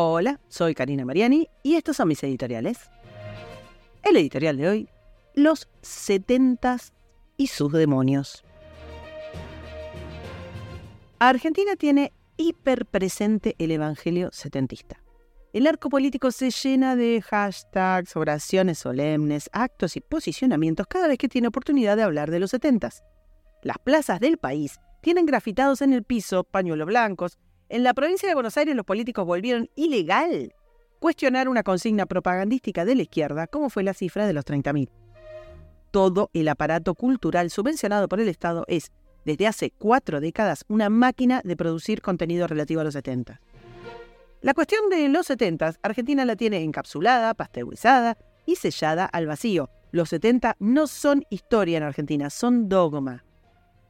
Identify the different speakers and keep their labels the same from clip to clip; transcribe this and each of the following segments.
Speaker 1: Hola, soy Karina Mariani y estos son mis editoriales. El editorial de hoy, los setentas y sus demonios. Argentina tiene hiperpresente el evangelio setentista. El arco político se llena de hashtags, oraciones solemnes, actos y posicionamientos cada vez que tiene oportunidad de hablar de los setentas. Las plazas del país tienen grafitados en el piso pañuelos blancos. En la provincia de Buenos Aires los políticos volvieron ilegal cuestionar una consigna propagandística de la izquierda, como fue la cifra de los 30.000. Todo el aparato cultural subvencionado por el Estado es, desde hace cuatro décadas, una máquina de producir contenido relativo a los 70. La cuestión de los 70, Argentina la tiene encapsulada, pasteurizada y sellada al vacío. Los 70 no son historia en Argentina, son dogma.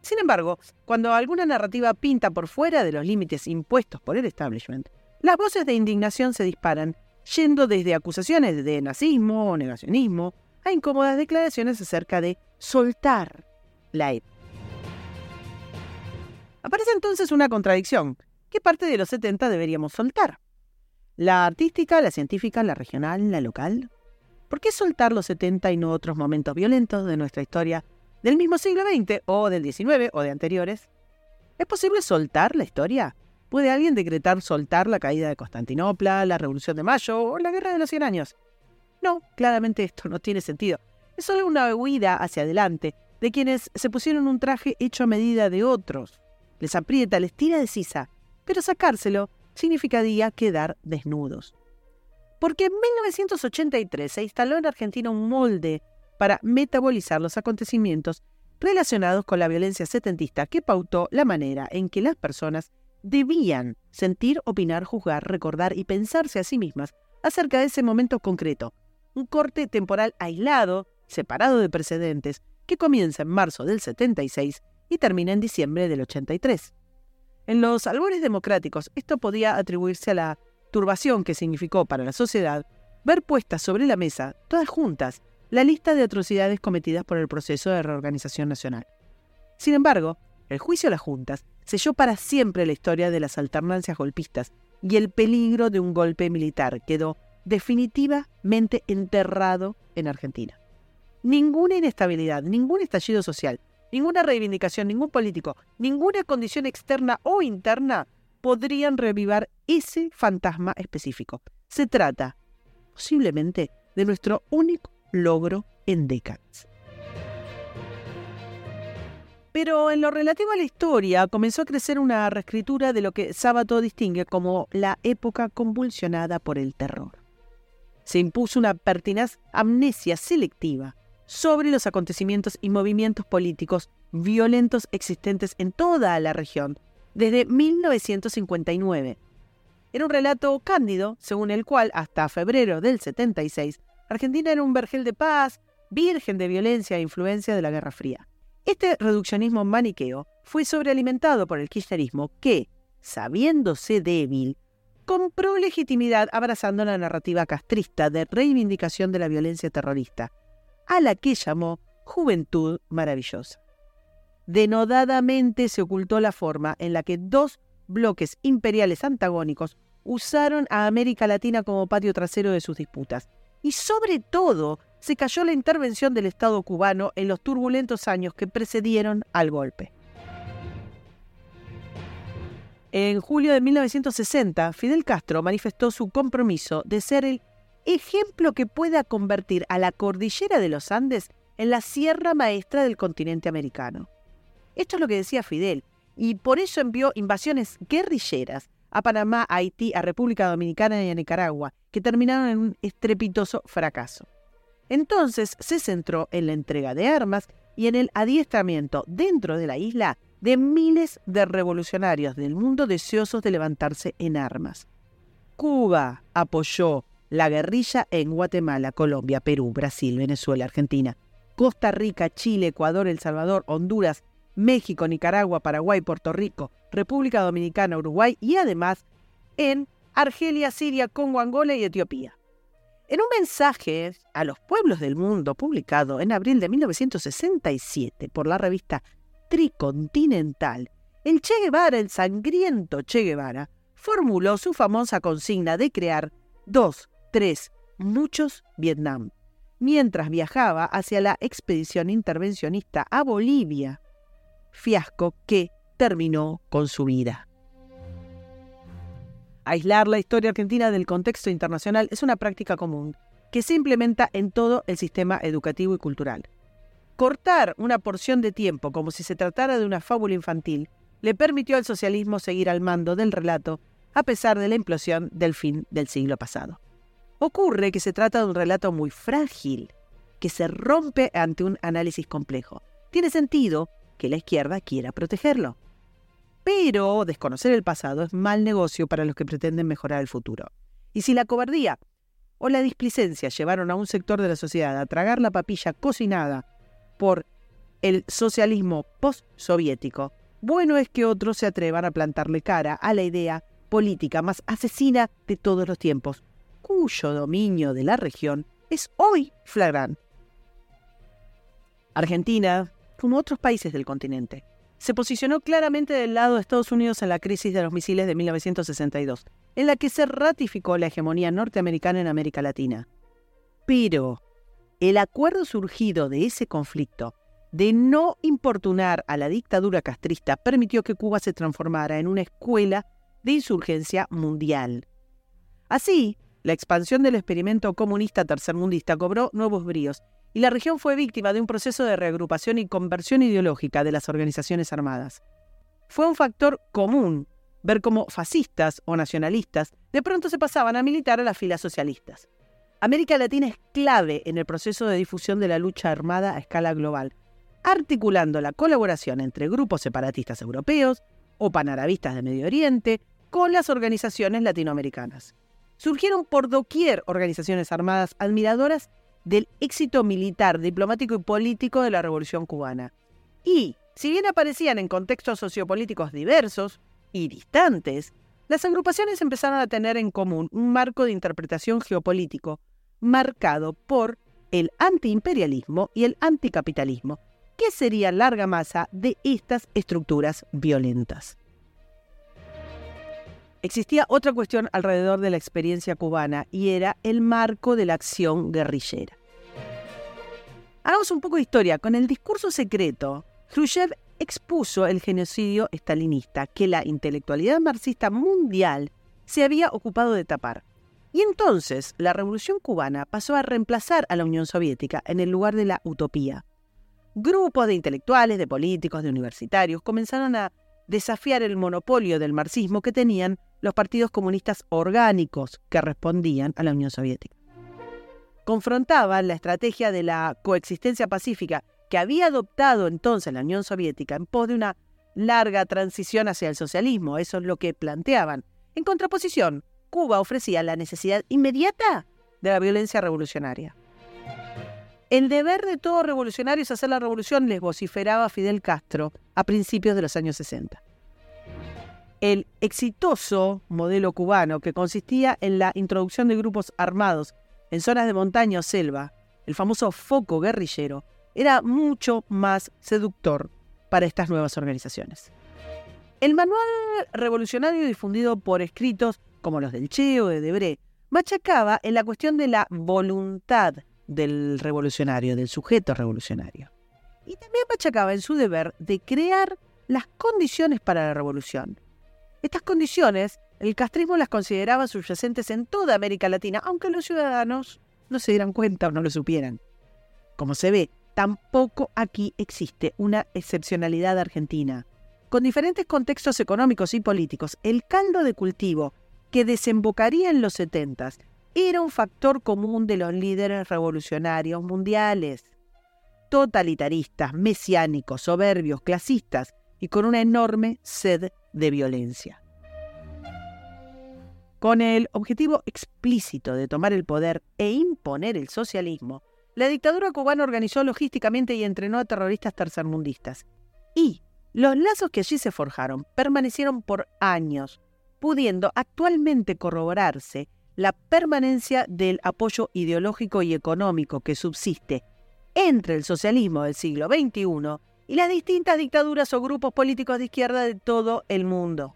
Speaker 1: Sin embargo, cuando alguna narrativa pinta por fuera de los límites impuestos por el establishment, las voces de indignación se disparan, yendo desde acusaciones de nazismo o negacionismo a incómodas declaraciones acerca de soltar la época. Aparece entonces una contradicción. ¿Qué parte de los 70 deberíamos soltar? ¿La artística, la científica, la regional, la local? ¿Por qué soltar los 70 y no otros momentos violentos de nuestra historia del mismo siglo XX o del XIX o de anteriores. ¿Es posible soltar la historia? ¿Puede alguien decretar soltar la caída de Constantinopla, la Revolución de Mayo o la Guerra de los Cien Años? No, claramente esto no tiene sentido. Es solo una huida hacia adelante de quienes se pusieron un traje hecho a medida de otros. Les aprieta, les tira de sisa, pero sacárselo significaría quedar desnudos. Porque en 1983 se instaló en Argentina un molde para metabolizar los acontecimientos relacionados con la violencia setentista que pautó la manera en que las personas debían sentir, opinar, juzgar, recordar y pensarse a sí mismas acerca de ese momento concreto, un corte temporal aislado, separado de precedentes, que comienza en marzo del 76 y termina en diciembre del 83. En los albores democráticos, esto podía atribuirse a la turbación que significó para la sociedad ver puestas sobre la mesa, todas juntas, la lista de atrocidades cometidas por el proceso de reorganización nacional. Sin embargo, el juicio a las juntas selló para siempre la historia de las alternancias golpistas y el peligro de un golpe militar quedó definitivamente enterrado en Argentina. Ninguna inestabilidad, ningún estallido social, ninguna reivindicación, ningún político, ninguna condición externa o interna podrían revivar ese fantasma específico. Se trata, posiblemente, de nuestro único logro en décadas. Pero en lo relativo a la historia comenzó a crecer una reescritura de lo que Sábato distingue como la época convulsionada por el terror. Se impuso una pertinaz amnesia selectiva sobre los acontecimientos y movimientos políticos violentos existentes en toda la región desde 1959. Era un relato cándido, según el cual hasta febrero del 76 Argentina era un vergel de paz, virgen de violencia e influencia de la Guerra Fría. Este reduccionismo maniqueo fue sobrealimentado por el kirchnerismo que, sabiéndose débil, compró legitimidad abrazando la narrativa castrista de reivindicación de la violencia terrorista, a la que llamó Juventud Maravillosa. Denodadamente se ocultó la forma en la que dos bloques imperiales antagónicos usaron a América Latina como patio trasero de sus disputas, y sobre todo se cayó la intervención del Estado cubano en los turbulentos años que precedieron al golpe. En julio de 1960, Fidel Castro manifestó su compromiso de ser el ejemplo que pueda convertir a la cordillera de los Andes en la sierra maestra del continente americano. Esto es lo que decía Fidel, y por eso envió invasiones guerrilleras a Panamá, a Haití, a República Dominicana y a Nicaragua, que terminaron en un estrepitoso fracaso. Entonces se centró en la entrega de armas y en el adiestramiento dentro de la isla de miles de revolucionarios del mundo deseosos de levantarse en armas. Cuba apoyó la guerrilla en Guatemala, Colombia, Perú, Brasil, Venezuela, Argentina, Costa Rica, Chile, Ecuador, El Salvador, Honduras, México, Nicaragua, Paraguay, Puerto Rico, República Dominicana, Uruguay y además en Argelia, Siria, Congo, Angola y Etiopía. En un mensaje a los pueblos del mundo publicado en abril de 1967 por la revista Tricontinental, el Che Guevara, el sangriento Che Guevara, formuló su famosa consigna de crear dos, tres, muchos Vietnam, mientras viajaba hacia la expedición intervencionista a Bolivia, fiasco que terminó con su vida. Aislar la historia argentina del contexto internacional es una práctica común que se implementa en todo el sistema educativo y cultural. Cortar una porción de tiempo como si se tratara de una fábula infantil le permitió al socialismo seguir al mando del relato a pesar de la implosión del fin del siglo pasado. Ocurre que se trata de un relato muy frágil, que se rompe ante un análisis complejo. Tiene sentido que la izquierda quiera protegerlo. Pero desconocer el pasado es mal negocio para los que pretenden mejorar el futuro. Y si la cobardía o la displicencia llevaron a un sector de la sociedad a tragar la papilla cocinada por el socialismo post-soviético, bueno es que otros se atrevan a plantarle cara a la idea política más asesina de todos los tiempos, cuyo dominio de la región es hoy flagrante. Argentina, como otros países del continente, se posicionó claramente del lado de Estados Unidos en la crisis de los misiles de 1962, en la que se ratificó la hegemonía norteamericana en América Latina. Pero el acuerdo surgido de ese conflicto de no importunar a la dictadura castrista permitió que Cuba se transformara en una escuela de insurgencia mundial. Así, la expansión del experimento comunista tercermundista cobró nuevos bríos y la región fue víctima de un proceso de reagrupación y conversión ideológica de las organizaciones armadas. Fue un factor común ver cómo fascistas o nacionalistas de pronto se pasaban a militar a las filas socialistas. América Latina es clave en el proceso de difusión de la lucha armada a escala global, articulando la colaboración entre grupos separatistas europeos o panarabistas de Medio Oriente con las organizaciones latinoamericanas. Surgieron por doquier organizaciones armadas admiradoras del éxito militar, diplomático y político de la Revolución cubana. Y, si bien aparecían en contextos sociopolíticos diversos y distantes, las agrupaciones empezaron a tener en común un marco de interpretación geopolítico marcado por el antiimperialismo y el anticapitalismo, que sería larga masa de estas estructuras violentas. Existía otra cuestión alrededor de la experiencia cubana y era el marco de la acción guerrillera. Hagamos un poco de historia. Con el discurso secreto, Khrushchev expuso el genocidio estalinista que la intelectualidad marxista mundial se había ocupado de tapar. Y entonces la revolución cubana pasó a reemplazar a la Unión Soviética en el lugar de la utopía. Grupos de intelectuales, de políticos, de universitarios comenzaron a desafiar el monopolio del marxismo que tenían los partidos comunistas orgánicos que respondían a la Unión Soviética. Confrontaban la estrategia de la coexistencia pacífica que había adoptado entonces la Unión Soviética en pos de una larga transición hacia el socialismo, eso es lo que planteaban. En contraposición, Cuba ofrecía la necesidad inmediata de la violencia revolucionaria. El deber de todo revolucionario es hacer la revolución, les vociferaba Fidel Castro a principios de los años 60 el exitoso modelo cubano que consistía en la introducción de grupos armados en zonas de montaña o selva, el famoso foco guerrillero, era mucho más seductor para estas nuevas organizaciones. El manual revolucionario difundido por escritos como los del Che o de Debré machacaba en la cuestión de la voluntad del revolucionario, del sujeto revolucionario. Y también machacaba en su deber de crear las condiciones para la revolución, estas condiciones, el castrismo las consideraba subyacentes en toda América Latina, aunque los ciudadanos no se dieran cuenta o no lo supieran. Como se ve, tampoco aquí existe una excepcionalidad argentina. Con diferentes contextos económicos y políticos, el caldo de cultivo que desembocaría en los setentas era un factor común de los líderes revolucionarios mundiales. Totalitaristas, mesiánicos, soberbios, clasistas y con una enorme sed de violencia. Con el objetivo explícito de tomar el poder e imponer el socialismo, la dictadura cubana organizó logísticamente y entrenó a terroristas tercermundistas. Y los lazos que allí se forjaron permanecieron por años, pudiendo actualmente corroborarse la permanencia del apoyo ideológico y económico que subsiste entre el socialismo del siglo XXI y las distintas dictaduras o grupos políticos de izquierda de todo el mundo.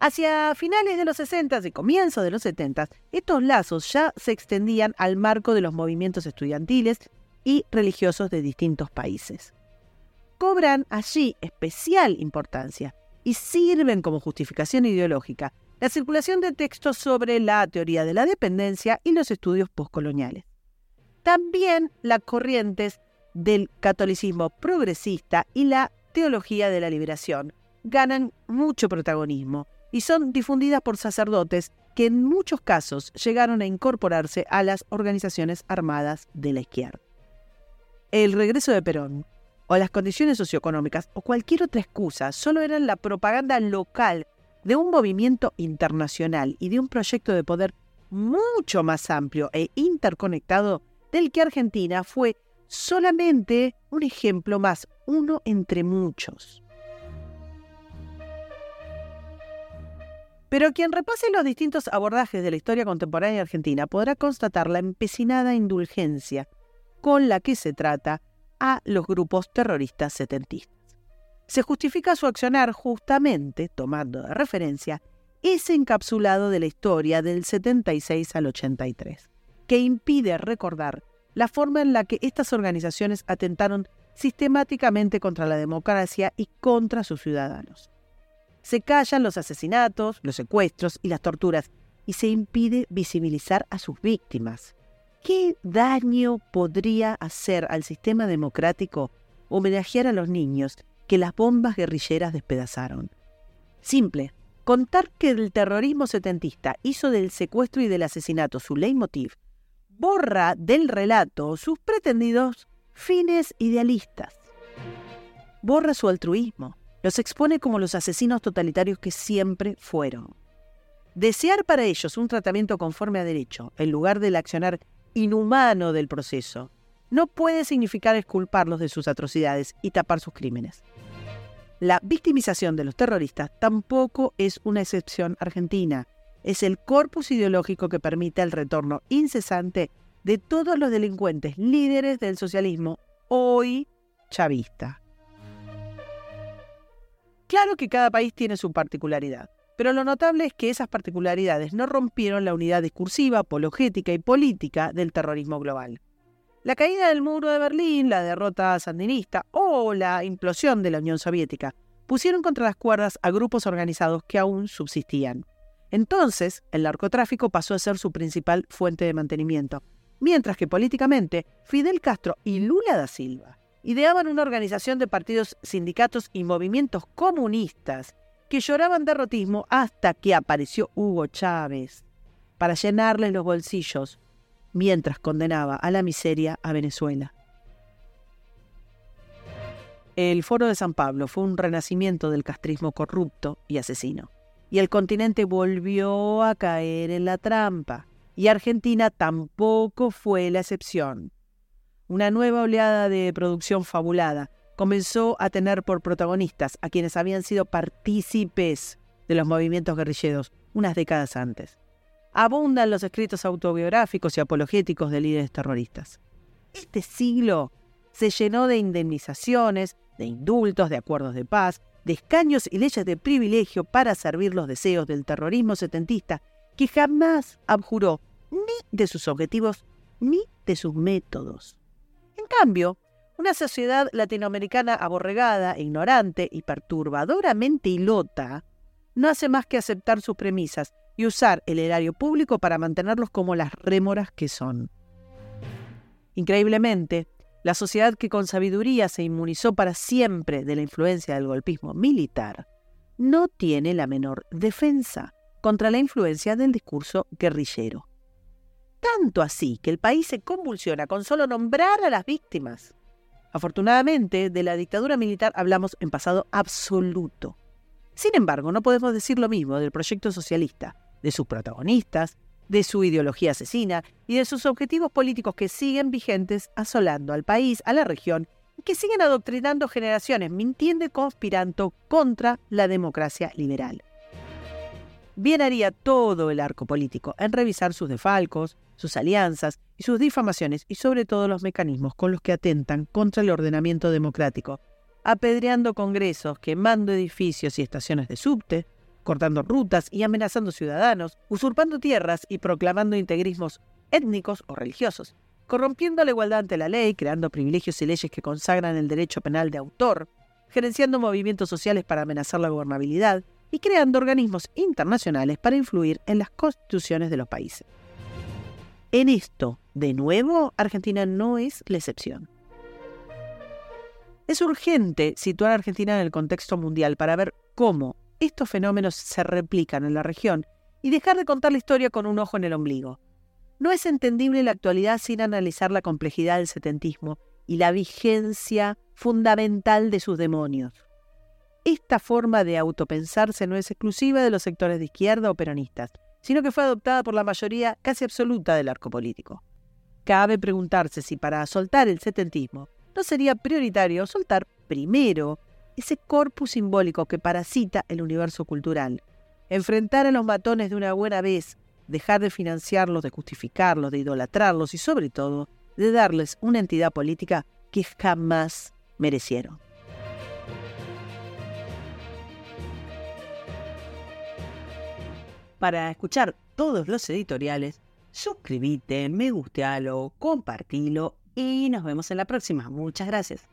Speaker 1: Hacia finales de los 60 y comienzos de los 70, estos lazos ya se extendían al marco de los movimientos estudiantiles y religiosos de distintos países. Cobran allí especial importancia y sirven como justificación ideológica la circulación de textos sobre la teoría de la dependencia y los estudios postcoloniales. También las corrientes del catolicismo progresista y la teología de la liberación ganan mucho protagonismo y son difundidas por sacerdotes que en muchos casos llegaron a incorporarse a las organizaciones armadas de la izquierda. El regreso de Perón, o las condiciones socioeconómicas, o cualquier otra excusa, solo eran la propaganda local de un movimiento internacional y de un proyecto de poder mucho más amplio e interconectado del que Argentina fue solamente un ejemplo más, uno entre muchos. Pero quien repase los distintos abordajes de la historia contemporánea argentina podrá constatar la empecinada indulgencia con la que se trata a los grupos terroristas setentistas. Se justifica su accionar justamente tomando de referencia ese encapsulado de la historia del 76 al 83, que impide recordar la forma en la que estas organizaciones atentaron sistemáticamente contra la democracia y contra sus ciudadanos se callan los asesinatos, los secuestros y las torturas y se impide visibilizar a sus víctimas. ¿Qué daño podría hacer al sistema democrático homenajear a los niños que las bombas guerrilleras despedazaron? Simple, contar que el terrorismo setentista hizo del secuestro y del asesinato su leitmotiv, borra del relato sus pretendidos fines idealistas. Borra su altruismo, los expone como los asesinos totalitarios que siempre fueron. Desear para ellos un tratamiento conforme a derecho, en lugar del accionar inhumano del proceso, no puede significar exculparlos de sus atrocidades y tapar sus crímenes. La victimización de los terroristas tampoco es una excepción argentina, es el corpus ideológico que permite el retorno incesante de todos los delincuentes líderes del socialismo hoy chavista. Claro que cada país tiene su particularidad, pero lo notable es que esas particularidades no rompieron la unidad discursiva, apologética y política del terrorismo global. La caída del muro de Berlín, la derrota sandinista o la implosión de la Unión Soviética pusieron contra las cuerdas a grupos organizados que aún subsistían. Entonces, el narcotráfico pasó a ser su principal fuente de mantenimiento, mientras que políticamente Fidel Castro y Lula da Silva ideaban una organización de partidos, sindicatos y movimientos comunistas que lloraban derrotismo hasta que apareció Hugo Chávez para llenarles los bolsillos mientras condenaba a la miseria a Venezuela. El Foro de San Pablo fue un renacimiento del castrismo corrupto y asesino, y el continente volvió a caer en la trampa, y Argentina tampoco fue la excepción una nueva oleada de producción fabulada comenzó a tener por protagonistas a quienes habían sido partícipes de los movimientos guerrilleros unas décadas antes. Abundan los escritos autobiográficos y apologéticos de líderes terroristas. Este siglo se llenó de indemnizaciones, de indultos, de acuerdos de paz, de escaños y leyes de privilegio para servir los deseos del terrorismo setentista que jamás abjuró ni de sus objetivos ni de sus métodos cambio, una sociedad latinoamericana aborregada, ignorante y perturbadoramente ilota no hace más que aceptar sus premisas y usar el erario público para mantenerlos como las rémoras que son. Increíblemente, la sociedad que con sabiduría se inmunizó para siempre de la influencia del golpismo militar no tiene la menor defensa contra la influencia del discurso guerrillero. Tanto así que el país se convulsiona con solo nombrar a las víctimas. Afortunadamente, de la dictadura militar hablamos en pasado absoluto. Sin embargo, no podemos decir lo mismo del proyecto socialista, de sus protagonistas, de su ideología asesina y de sus objetivos políticos que siguen vigentes asolando al país, a la región y que siguen adoctrinando generaciones mintiendo y conspirando contra la democracia liberal. Bien haría todo el arco político en revisar sus defalcos, sus alianzas y sus difamaciones y sobre todo los mecanismos con los que atentan contra el ordenamiento democrático, apedreando congresos, quemando edificios y estaciones de subte, cortando rutas y amenazando ciudadanos, usurpando tierras y proclamando integrismos étnicos o religiosos, corrompiendo la igualdad ante la ley, creando privilegios y leyes que consagran el derecho penal de autor, gerenciando movimientos sociales para amenazar la gobernabilidad y creando organismos internacionales para influir en las constituciones de los países. En esto, de nuevo, Argentina no es la excepción. Es urgente situar a Argentina en el contexto mundial para ver cómo estos fenómenos se replican en la región y dejar de contar la historia con un ojo en el ombligo. No es entendible la actualidad sin analizar la complejidad del setentismo y la vigencia fundamental de sus demonios. Esta forma de autopensarse no es exclusiva de los sectores de izquierda o peronistas, sino que fue adoptada por la mayoría casi absoluta del arco político. Cabe preguntarse si para soltar el setentismo no sería prioritario soltar primero ese corpus simbólico que parasita el universo cultural, enfrentar a los matones de una buena vez, dejar de financiarlos, de justificarlos, de idolatrarlos y sobre todo de darles una entidad política que jamás merecieron. Para escuchar todos los editoriales, suscríbete, me gustealo, compartilo y nos vemos en la próxima. Muchas gracias.